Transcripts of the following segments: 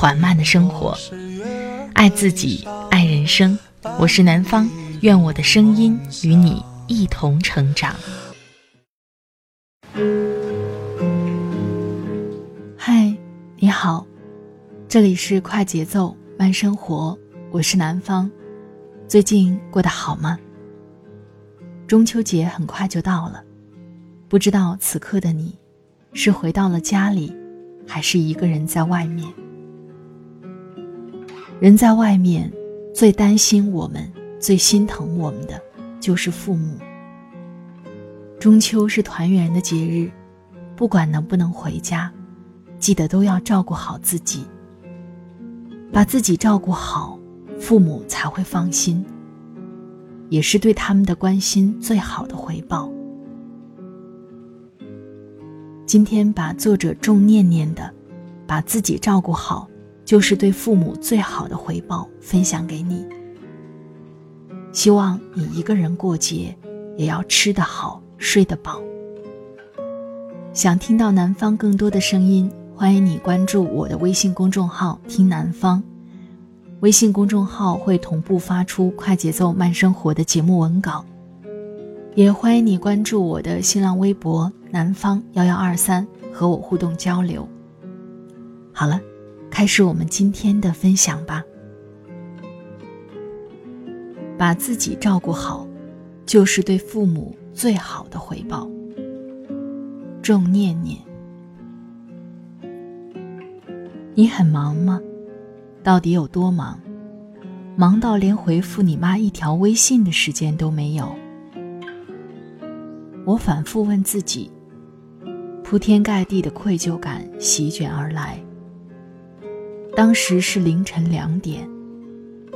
缓慢的生活，爱自己，爱人生。我是南方，愿我的声音与你一同成长。嗨，你好，这里是快节奏慢生活，我是南方。最近过得好吗？中秋节很快就到了，不知道此刻的你，是回到了家里，还是一个人在外面？人在外面，最担心我们、最心疼我们的，就是父母。中秋是团圆的节日，不管能不能回家，记得都要照顾好自己。把自己照顾好，父母才会放心，也是对他们的关心最好的回报。今天把作者仲念念的“把自己照顾好”。就是对父母最好的回报，分享给你。希望你一个人过节，也要吃得好，睡得饱。想听到南方更多的声音，欢迎你关注我的微信公众号“听南方”。微信公众号会同步发出快节奏慢生活的节目文稿，也欢迎你关注我的新浪微博“南方幺幺二三”，和我互动交流。好了。开始我们今天的分享吧。把自己照顾好，就是对父母最好的回报。仲念念，你很忙吗？到底有多忙？忙到连回复你妈一条微信的时间都没有？我反复问自己，铺天盖地的愧疚感席卷而来。当时是凌晨两点，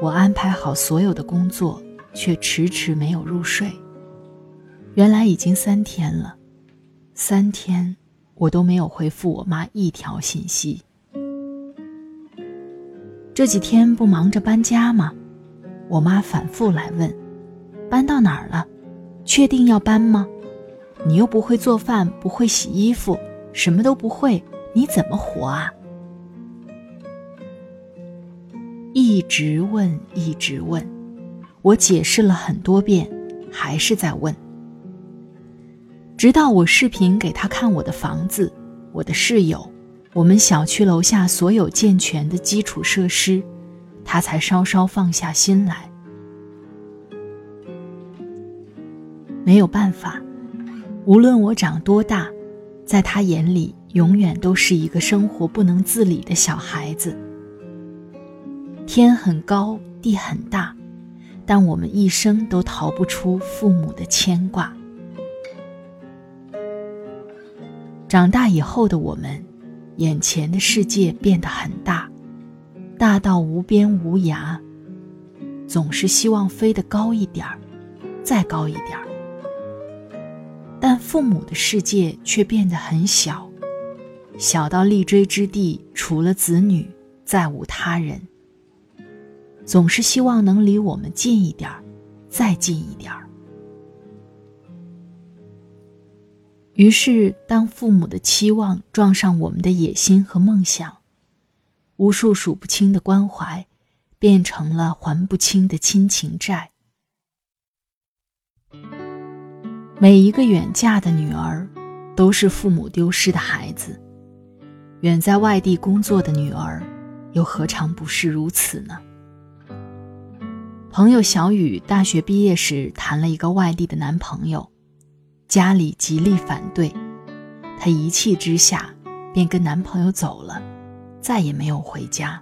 我安排好所有的工作，却迟迟没有入睡。原来已经三天了，三天我都没有回复我妈一条信息。这几天不忙着搬家吗？我妈反复来问：“搬到哪儿了？确定要搬吗？你又不会做饭，不会洗衣服，什么都不会，你怎么活啊？”一直问，一直问，我解释了很多遍，还是在问。直到我视频给他看我的房子、我的室友、我们小区楼下所有健全的基础设施，他才稍稍放下心来。没有办法，无论我长多大，在他眼里永远都是一个生活不能自理的小孩子。天很高，地很大，但我们一生都逃不出父母的牵挂。长大以后的我们，眼前的世界变得很大，大到无边无涯，总是希望飞得高一点儿，再高一点儿。但父母的世界却变得很小，小到立锥之地，除了子女，再无他人。总是希望能离我们近一点儿，再近一点儿。于是，当父母的期望撞上我们的野心和梦想，无数数不清的关怀，变成了还不清的亲情债。每一个远嫁的女儿，都是父母丢失的孩子；远在外地工作的女儿，又何尝不是如此呢？朋友小雨大学毕业时谈了一个外地的男朋友，家里极力反对，她一气之下便跟男朋友走了，再也没有回家。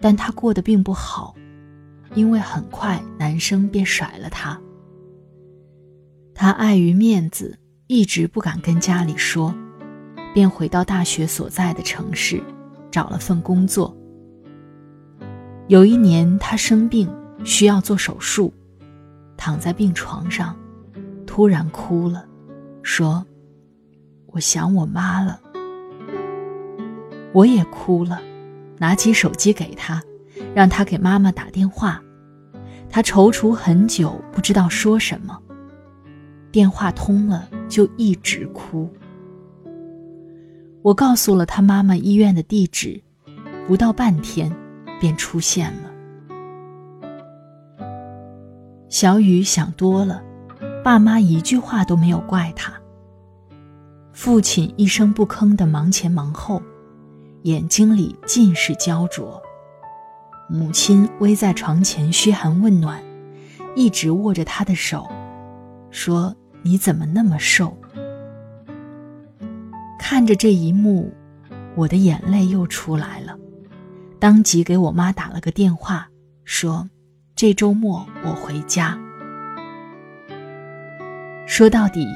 但她过得并不好，因为很快男生便甩了她。她碍于面子，一直不敢跟家里说，便回到大学所在的城市，找了份工作。有一年，他生病需要做手术，躺在病床上，突然哭了，说：“我想我妈了。”我也哭了，拿起手机给他，让他给妈妈打电话。他踌躇很久，不知道说什么。电话通了，就一直哭。我告诉了他妈妈医院的地址，不到半天。便出现了。小雨想多了，爸妈一句话都没有怪他。父亲一声不吭的忙前忙后，眼睛里尽是焦灼。母亲偎在床前嘘寒问暖，一直握着他的手，说：“你怎么那么瘦？”看着这一幕，我的眼泪又出来了。当即给我妈打了个电话，说：“这周末我回家。”说到底，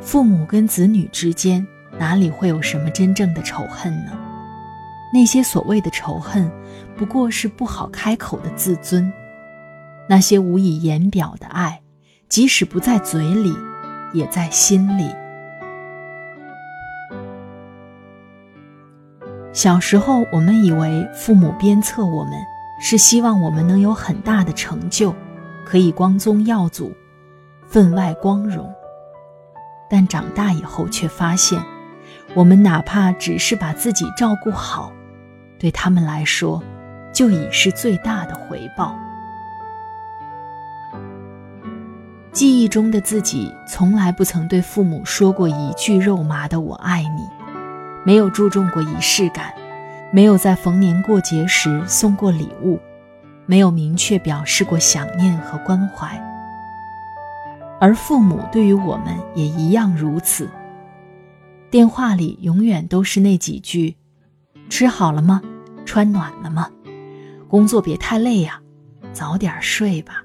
父母跟子女之间哪里会有什么真正的仇恨呢？那些所谓的仇恨，不过是不好开口的自尊；那些无以言表的爱，即使不在嘴里，也在心里。小时候，我们以为父母鞭策我们，是希望我们能有很大的成就，可以光宗耀祖，分外光荣。但长大以后，却发现，我们哪怕只是把自己照顾好，对他们来说，就已是最大的回报。记忆中的自己，从来不曾对父母说过一句肉麻的“我爱你”。没有注重过仪式感，没有在逢年过节时送过礼物，没有明确表示过想念和关怀。而父母对于我们也一样如此。电话里永远都是那几句：“吃好了吗？穿暖了吗？工作别太累呀，早点睡吧。”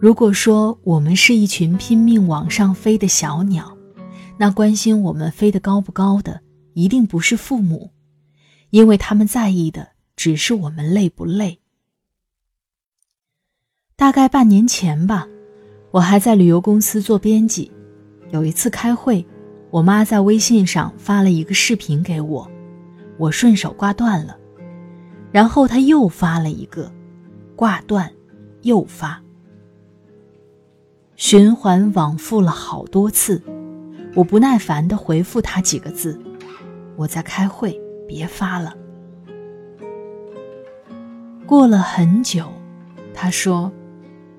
如果说我们是一群拼命往上飞的小鸟，那关心我们飞得高不高的，一定不是父母，因为他们在意的只是我们累不累。大概半年前吧，我还在旅游公司做编辑，有一次开会，我妈在微信上发了一个视频给我，我顺手挂断了，然后她又发了一个，挂断，又发，循环往复了好多次。我不耐烦地回复他几个字：“我在开会，别发了。”过了很久，他说：“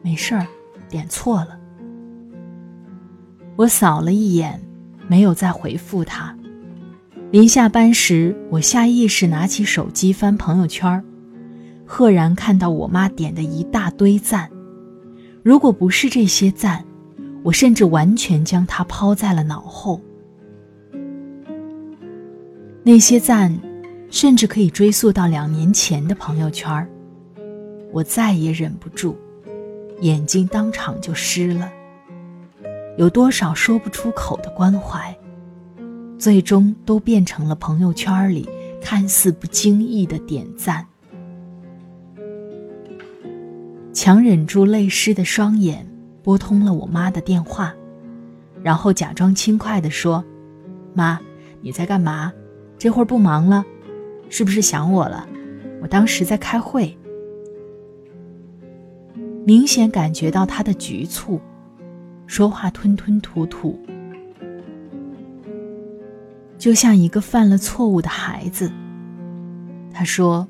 没事儿，点错了。”我扫了一眼，没有再回复他。临下班时，我下意识拿起手机翻朋友圈，赫然看到我妈点的一大堆赞。如果不是这些赞，我甚至完全将他抛在了脑后。那些赞，甚至可以追溯到两年前的朋友圈我再也忍不住，眼睛当场就湿了。有多少说不出口的关怀，最终都变成了朋友圈里看似不经意的点赞。强忍住泪湿的双眼。拨通了我妈的电话，然后假装轻快地说：“妈，你在干嘛？这会儿不忙了，是不是想我了？我当时在开会。”明显感觉到他的局促，说话吞吞吐吐，就像一个犯了错误的孩子。他说：“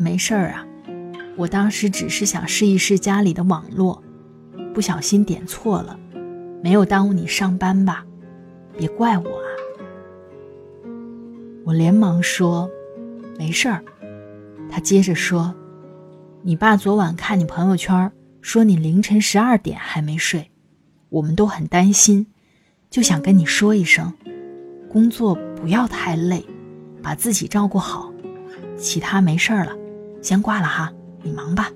没事儿啊，我当时只是想试一试家里的网络。”不小心点错了，没有耽误你上班吧？别怪我啊！我连忙说：“没事儿。”他接着说：“你爸昨晚看你朋友圈，说你凌晨十二点还没睡，我们都很担心，就想跟你说一声，工作不要太累，把自己照顾好，其他没事儿了，先挂了哈，你忙吧。”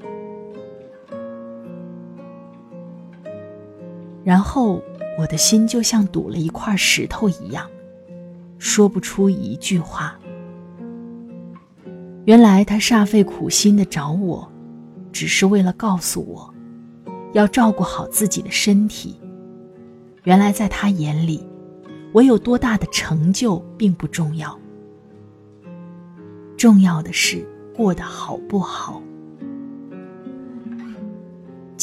然后我的心就像堵了一块石头一样，说不出一句话。原来他煞费苦心的找我，只是为了告诉我，要照顾好自己的身体。原来在他眼里，我有多大的成就并不重要，重要的是过得好不好。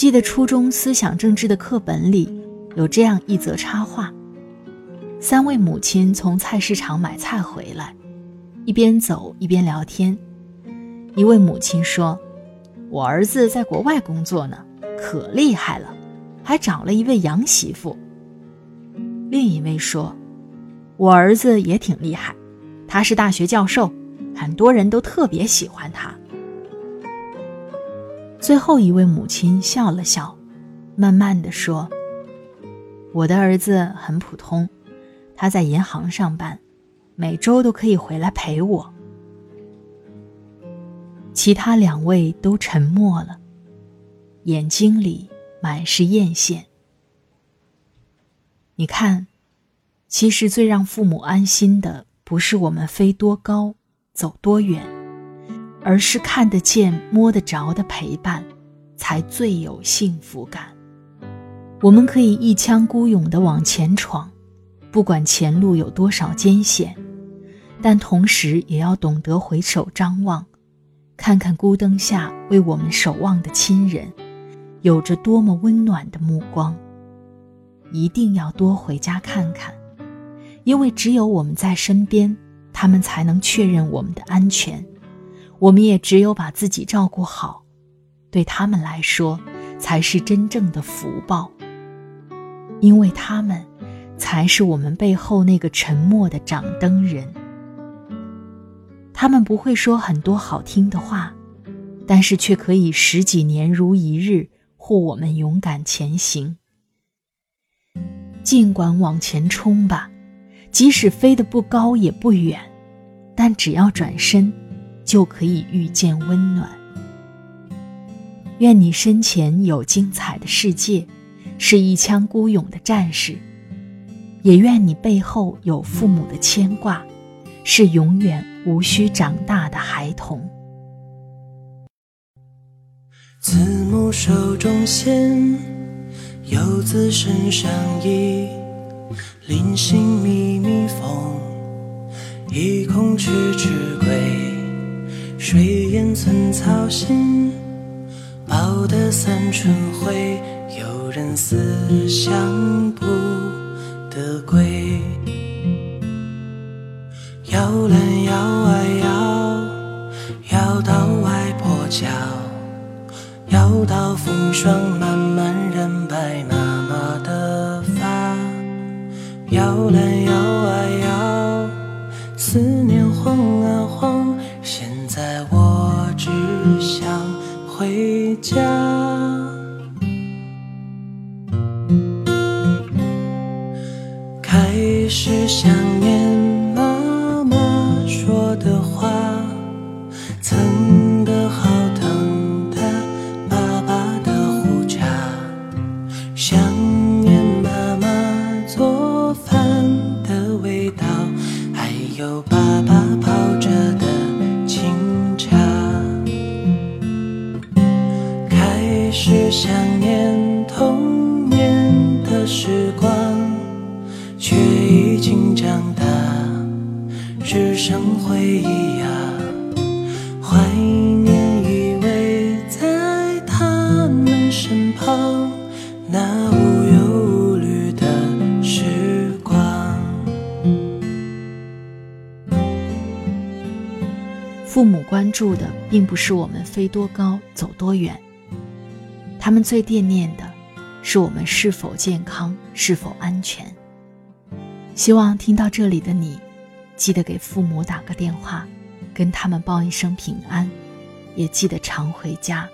记得初中思想政治的课本里有这样一则插画：三位母亲从菜市场买菜回来，一边走一边聊天。一位母亲说：“我儿子在国外工作呢，可厉害了，还找了一位洋媳妇。”另一位说：“我儿子也挺厉害，他是大学教授，很多人都特别喜欢他。”最后一位母亲笑了笑，慢慢的说：“我的儿子很普通，他在银行上班，每周都可以回来陪我。”其他两位都沉默了，眼睛里满是艳羡。你看，其实最让父母安心的，不是我们飞多高、走多远，而是看得见、摸得着的陪伴，才最有幸福感。我们可以一腔孤勇地往前闯，不管前路有多少艰险，但同时也要懂得回首张望。看看孤灯下为我们守望的亲人，有着多么温暖的目光。一定要多回家看看，因为只有我们在身边，他们才能确认我们的安全。我们也只有把自己照顾好，对他们来说才是真正的福报。因为他们，才是我们背后那个沉默的掌灯人。他们不会说很多好听的话，但是却可以十几年如一日护我们勇敢前行。尽管往前冲吧，即使飞得不高也不远，但只要转身，就可以遇见温暖。愿你身前有精彩的世界，是一腔孤勇的战士；也愿你背后有父母的牵挂。是永远无需长大的孩童。慈母手中线，游子身上衣。临行密密缝，意恐迟迟归。谁言寸草心，报得三春晖。有人思乡不得归。摇篮摇啊摇，摇到外婆桥，摇到风霜漫漫染白妈妈的发。摇篮关注的并不是我们飞多高、走多远，他们最惦念的是我们是否健康、是否安全。希望听到这里的你，记得给父母打个电话，跟他们报一声平安，也记得常回家。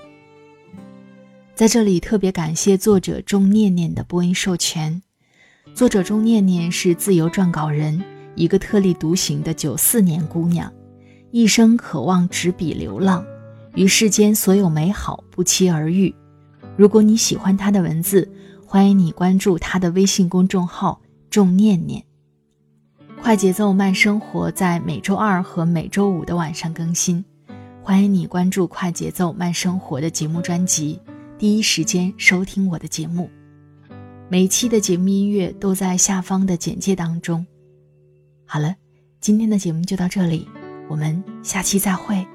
在这里特别感谢作者钟念念的播音授权。作者钟念念是自由撰稿人，一个特立独行的九四年姑娘。一生渴望执笔流浪，与世间所有美好不期而遇。如果你喜欢他的文字，欢迎你关注他的微信公众号“众念念”。快节奏慢生活在每周二和每周五的晚上更新，欢迎你关注快节奏慢生活的节目专辑，第一时间收听我的节目。每期的节目音乐都在下方的简介当中。好了，今天的节目就到这里，我们下期再会。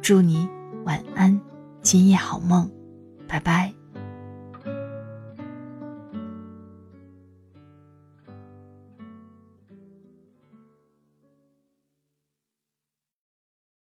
祝你晚安，今夜好梦，拜拜。